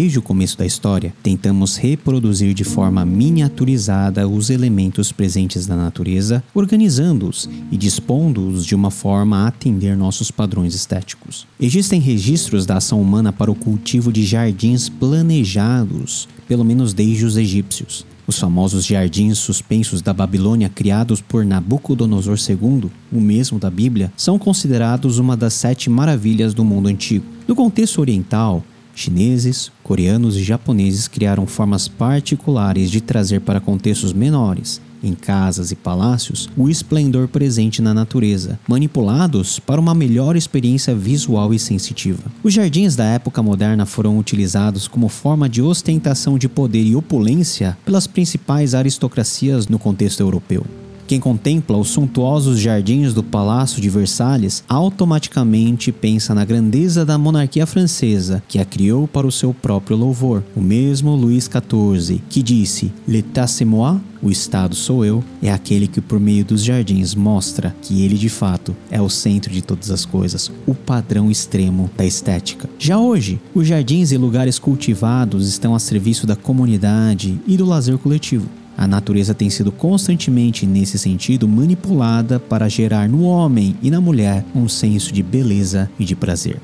desde o começo da história, tentamos reproduzir de forma miniaturizada os elementos presentes na natureza, organizando-os e dispondo-os de uma forma a atender nossos padrões estéticos. Existem registros da ação humana para o cultivo de jardins planejados, pelo menos desde os egípcios. Os famosos jardins suspensos da Babilônia criados por Nabucodonosor II, o mesmo da Bíblia, são considerados uma das sete maravilhas do mundo antigo. No contexto oriental, chineses, coreanos e japoneses criaram formas particulares de trazer para contextos menores em casas e palácios, o esplendor presente na natureza, manipulados para uma melhor experiência visual e sensitiva. Os jardins da época moderna foram utilizados como forma de ostentação de poder e opulência pelas principais aristocracias no contexto europeu. Quem contempla os suntuosos jardins do Palácio de Versalhes automaticamente pensa na grandeza da monarquia francesa, que a criou para o seu próprio louvor. O mesmo Luís XIV, que disse: L'état c'est moi, o Estado sou eu, é aquele que, por meio dos jardins, mostra que ele de fato é o centro de todas as coisas, o padrão extremo da estética. Já hoje, os jardins e lugares cultivados estão a serviço da comunidade e do lazer coletivo. A natureza tem sido constantemente, nesse sentido, manipulada para gerar no homem e na mulher um senso de beleza e de prazer.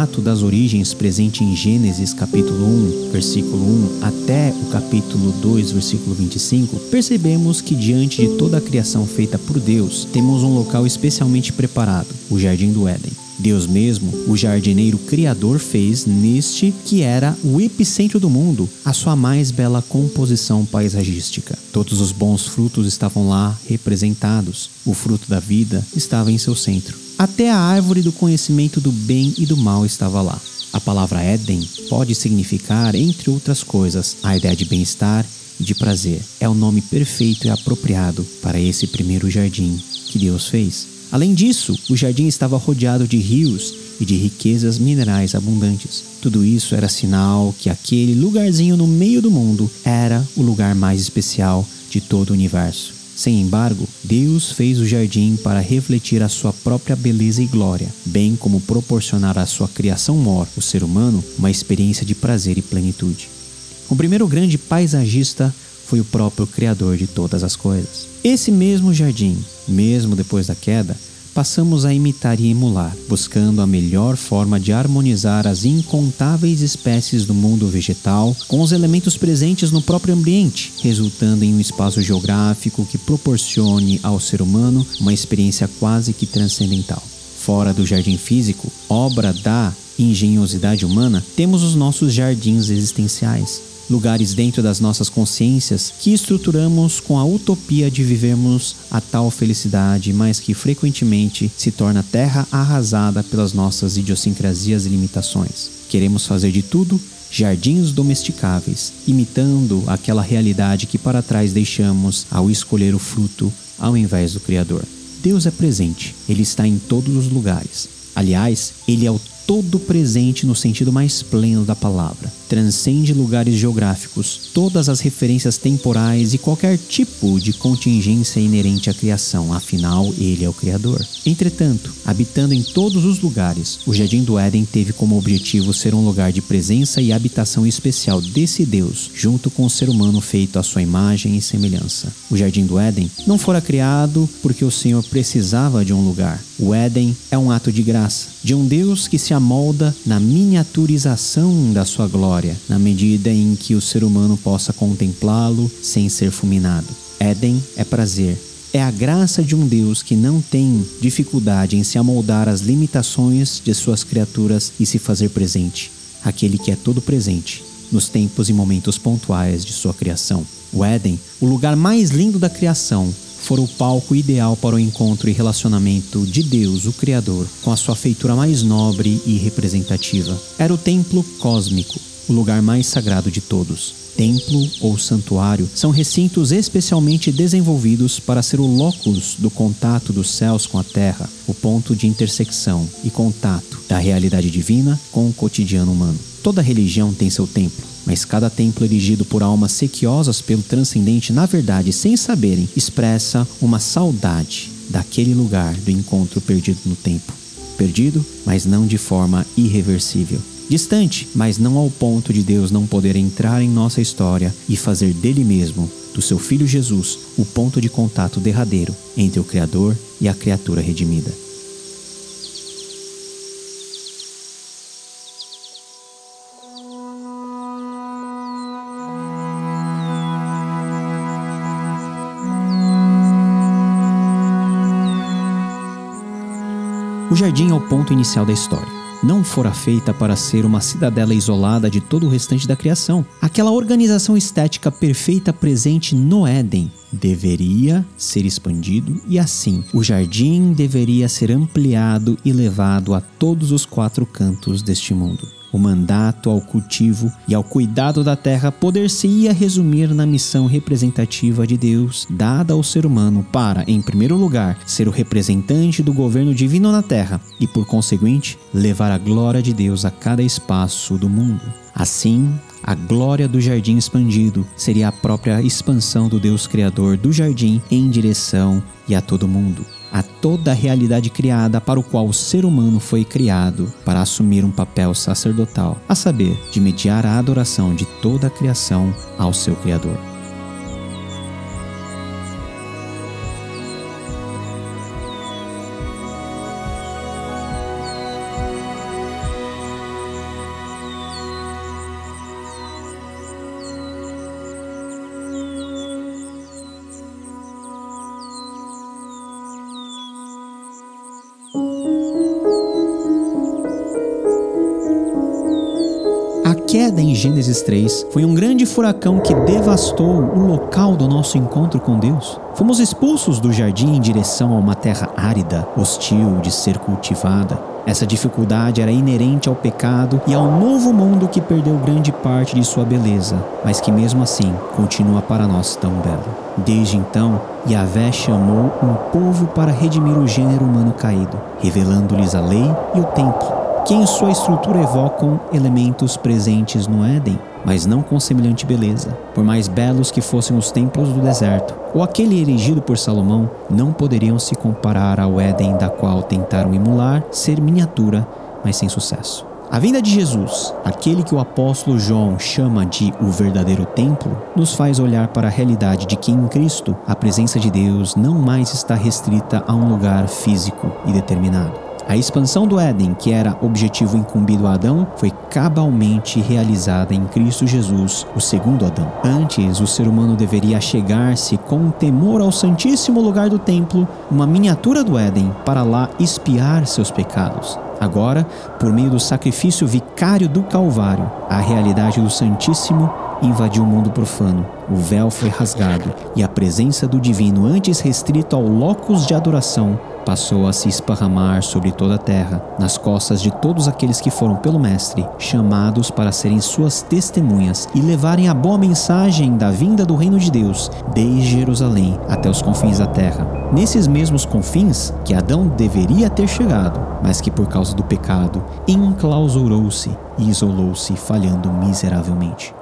Relato das origens presente em Gênesis capítulo 1, versículo 1 até o capítulo 2, versículo 25, percebemos que diante de toda a criação feita por Deus, temos um local especialmente preparado, o jardim do Éden. Deus mesmo, o jardineiro criador, fez neste que era o epicentro do mundo, a sua mais bela composição paisagística. Todos os bons frutos estavam lá representados. O fruto da vida estava em seu centro. Até a árvore do conhecimento do bem e do mal estava lá. A palavra Éden pode significar, entre outras coisas, a ideia de bem-estar e de prazer. É o nome perfeito e apropriado para esse primeiro jardim que Deus fez. Além disso, o jardim estava rodeado de rios e de riquezas minerais abundantes. Tudo isso era sinal que aquele lugarzinho no meio do mundo era o lugar mais especial de todo o universo. Sem embargo, Deus fez o jardim para refletir a sua própria beleza e glória, bem como proporcionar à sua criação mor, o ser humano, uma experiência de prazer e plenitude. O primeiro grande paisagista foi o próprio Criador de todas as coisas. Esse mesmo jardim, mesmo depois da queda, passamos a imitar e emular, buscando a melhor forma de harmonizar as incontáveis espécies do mundo vegetal com os elementos presentes no próprio ambiente, resultando em um espaço geográfico que proporcione ao ser humano uma experiência quase que transcendental. Fora do jardim físico, obra da engenhosidade humana, temos os nossos jardins existenciais, lugares dentro das nossas consciências que estruturamos com a utopia de vivermos a tal felicidade, mas que frequentemente se torna terra arrasada pelas nossas idiosincrasias e limitações. Queremos fazer de tudo jardins domesticáveis, imitando aquela realidade que para trás deixamos ao escolher o fruto ao invés do Criador. Deus é presente, Ele está em todos os lugares. Aliás, Ele é o todo presente no sentido mais pleno da palavra. Transcende lugares geográficos, todas as referências temporais e qualquer tipo de contingência inerente à criação, afinal, ele é o Criador. Entretanto, habitando em todos os lugares, o Jardim do Éden teve como objetivo ser um lugar de presença e habitação especial desse Deus, junto com o ser humano feito à sua imagem e semelhança. O Jardim do Éden não fora criado porque o Senhor precisava de um lugar. O Éden é um ato de graça, de um Deus que se amolda na miniaturização da sua glória, na medida em que o ser humano possa contemplá-lo sem ser fulminado. Éden é prazer, é a graça de um Deus que não tem dificuldade em se amoldar às limitações de suas criaturas e se fazer presente, aquele que é todo presente nos tempos e momentos pontuais de sua criação. O Éden, o lugar mais lindo da criação, fora o palco ideal para o encontro e relacionamento de Deus, o Criador, com a sua feitura mais nobre e representativa. Era o templo cósmico, o lugar mais sagrado de todos. Templo ou santuário são recintos especialmente desenvolvidos para ser o locus do contato dos céus com a terra, o ponto de intersecção e contato da realidade divina com o cotidiano humano. Toda religião tem seu templo, mas cada templo erigido por almas sequiosas pelo transcendente, na verdade, sem saberem, expressa uma saudade daquele lugar do encontro perdido no tempo. Perdido, mas não de forma irreversível. Distante, mas não ao ponto de Deus não poder entrar em nossa história e fazer dele mesmo, do seu Filho Jesus, o ponto de contato derradeiro entre o Criador e a criatura redimida. Jardim é o ponto inicial da história. Não fora feita para ser uma cidadela isolada de todo o restante da criação. Aquela organização estética perfeita presente no Éden deveria ser expandido e assim o jardim deveria ser ampliado e levado a todos os quatro cantos deste mundo. O mandato ao cultivo e ao cuidado da terra poder-se-ia resumir na missão representativa de Deus dada ao ser humano para, em primeiro lugar, ser o representante do governo divino na terra e, por conseguinte, levar a glória de Deus a cada espaço do mundo. Assim, a glória do jardim expandido seria a própria expansão do Deus Criador do jardim em direção e a todo mundo a toda a realidade criada para o qual o ser humano foi criado para assumir um papel sacerdotal, a saber, de mediar a adoração de toda a criação ao seu Criador. Queda em Gênesis 3 foi um grande furacão que devastou o local do nosso encontro com Deus. Fomos expulsos do jardim em direção a uma terra árida, hostil de ser cultivada. Essa dificuldade era inerente ao pecado e ao novo mundo que perdeu grande parte de sua beleza, mas que mesmo assim continua para nós tão belo. Desde então, Yahvé chamou um povo para redimir o gênero humano caído, revelando-lhes a lei e o templo que em sua estrutura evocam elementos presentes no Éden, mas não com semelhante beleza. Por mais belos que fossem os templos do deserto, ou aquele erigido por Salomão, não poderiam se comparar ao Éden da qual tentaram emular ser miniatura, mas sem sucesso. A vinda de Jesus, aquele que o apóstolo João chama de o verdadeiro templo, nos faz olhar para a realidade de que em Cristo a presença de Deus não mais está restrita a um lugar físico e determinado. A expansão do Éden, que era objetivo incumbido a Adão, foi cabalmente realizada em Cristo Jesus, o segundo Adão. Antes, o ser humano deveria chegar-se com temor ao santíssimo lugar do templo, uma miniatura do Éden, para lá espiar seus pecados. Agora, por meio do sacrifício vicário do Calvário, a realidade do Santíssimo invadiu o mundo profano. O véu foi rasgado e a presença do divino, antes restrito ao locus de adoração, passou a se esparramar sobre toda a terra, nas costas de todos aqueles que foram pelo Mestre, chamados para serem suas testemunhas e levarem a boa mensagem da vinda do reino de Deus, desde Jerusalém até os confins da terra. Nesses mesmos confins que Adão deveria ter chegado, mas que por causa do pecado enclausurou-se e isolou-se, falhando miseravelmente.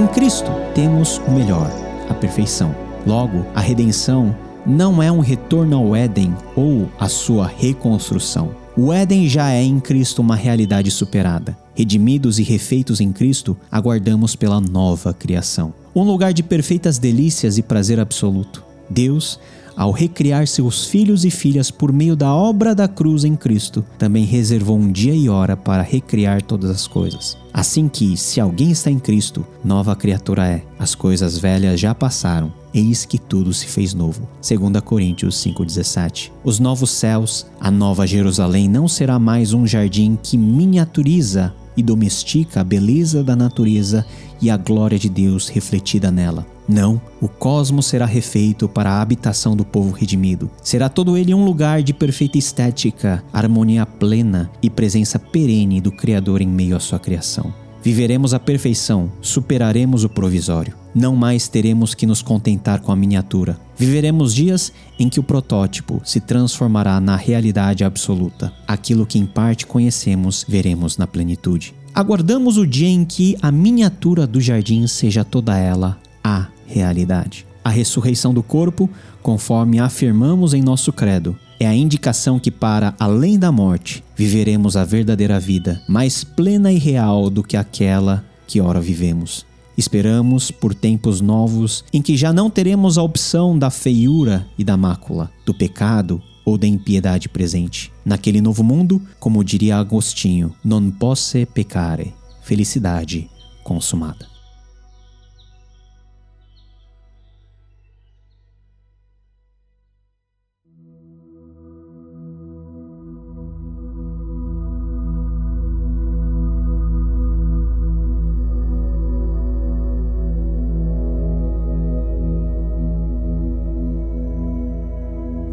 Em Cristo temos o melhor, a perfeição. Logo, a redenção não é um retorno ao Éden ou a sua reconstrução. O Éden já é em Cristo uma realidade superada. Redimidos e refeitos em Cristo, aguardamos pela nova criação. Um lugar de perfeitas delícias e prazer absoluto. Deus ao recriar seus filhos e filhas por meio da obra da cruz em Cristo, também reservou um dia e hora para recriar todas as coisas. Assim que, se alguém está em Cristo, nova criatura é. As coisas velhas já passaram, eis que tudo se fez novo. 2 Coríntios 5,17. Os novos céus, a nova Jerusalém não será mais um jardim que miniaturiza e domestica a beleza da natureza e a glória de Deus refletida nela Não, o cosmos será refeito para a habitação do povo redimido. Será todo ele um lugar de perfeita estética, harmonia plena e presença perene do Criador em meio à sua criação. Viveremos a perfeição, superaremos o provisório. Não mais teremos que nos contentar com a miniatura. Viveremos dias em que o protótipo se transformará na realidade absoluta. Aquilo que em parte conhecemos, veremos na plenitude. Aguardamos o dia em que a miniatura do jardim seja toda ela realidade. A ressurreição do corpo, conforme afirmamos em nosso credo, é a indicação que, para além da morte, viveremos a verdadeira vida, mais plena e real do que aquela que ora vivemos. Esperamos por tempos novos em que já não teremos a opção da feiura e da mácula, do pecado ou da impiedade presente. Naquele novo mundo, como diria Agostinho, non posse peccare, felicidade consumada.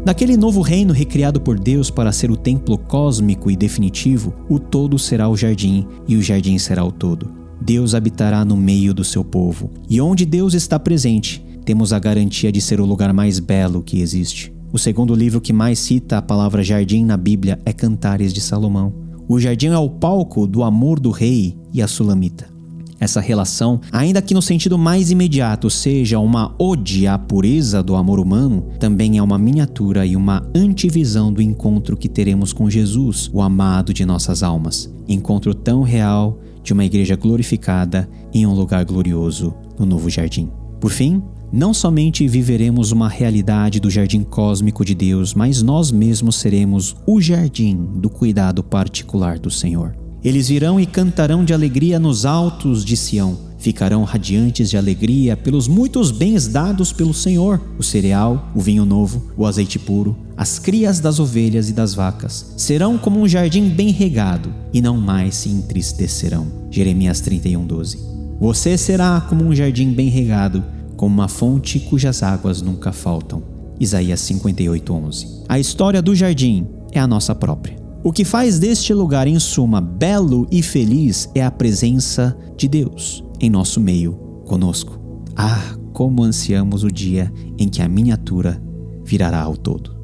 Naquele novo reino recriado por Deus para ser o templo cósmico e definitivo, o todo será o jardim e o jardim será o todo. Deus habitará no meio do seu povo. E onde Deus está presente, temos a garantia de ser o lugar mais belo que existe. O segundo livro que mais cita a palavra jardim na Bíblia é Cantares de Salomão. O jardim é o palco do amor do rei e a sulamita. Essa relação, ainda que no sentido mais imediato seja uma ode à pureza do amor humano, também é uma miniatura e uma antivisão do encontro que teremos com Jesus, o amado de nossas almas. Encontro tão real de uma igreja glorificada em um lugar glorioso no novo jardim. Por fim, não somente viveremos uma realidade do jardim cósmico de Deus, mas nós mesmos seremos o jardim do cuidado particular do Senhor. Eles virão e cantarão de alegria nos altos de Sião. Ficarão radiantes de alegria pelos muitos bens dados pelo Senhor: o cereal, o vinho novo, o azeite puro, as crias das ovelhas e das vacas. Serão como um jardim bem regado e não mais se entristecerão. Jeremias 31:12. Você será como um jardim bem regado, como uma fonte cujas águas nunca faltam. Isaías 58:11. A história do jardim é a nossa própria. O que faz deste lugar, em suma, belo e feliz é a presença de Deus em nosso meio, conosco. Ah, como ansiamos o dia em que a miniatura virará ao todo.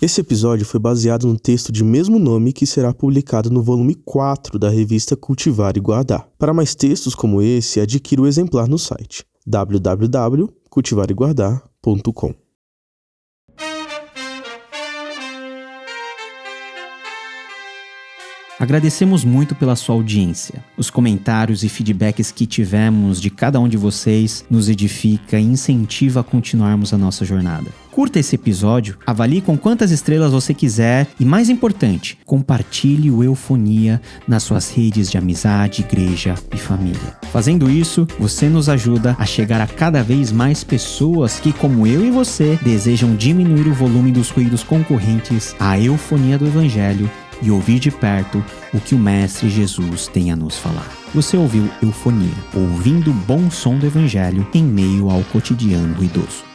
Esse episódio foi baseado no texto de mesmo nome que será publicado no volume 4 da revista Cultivar e Guardar. Para mais textos como esse, adquira o exemplar no site www.cultivareguardar.com. Agradecemos muito pela sua audiência. Os comentários e feedbacks que tivemos de cada um de vocês nos edifica e incentiva a continuarmos a nossa jornada. Curta esse episódio, avalie com quantas estrelas você quiser e, mais importante, compartilhe o Eufonia nas suas redes de amizade, igreja e família. Fazendo isso, você nos ajuda a chegar a cada vez mais pessoas que, como eu e você, desejam diminuir o volume dos ruídos concorrentes à eufonia do Evangelho e ouvir de perto o que o Mestre Jesus tem a nos falar. Você ouviu Eufonia, ouvindo o bom som do Evangelho em meio ao cotidiano ruidoso.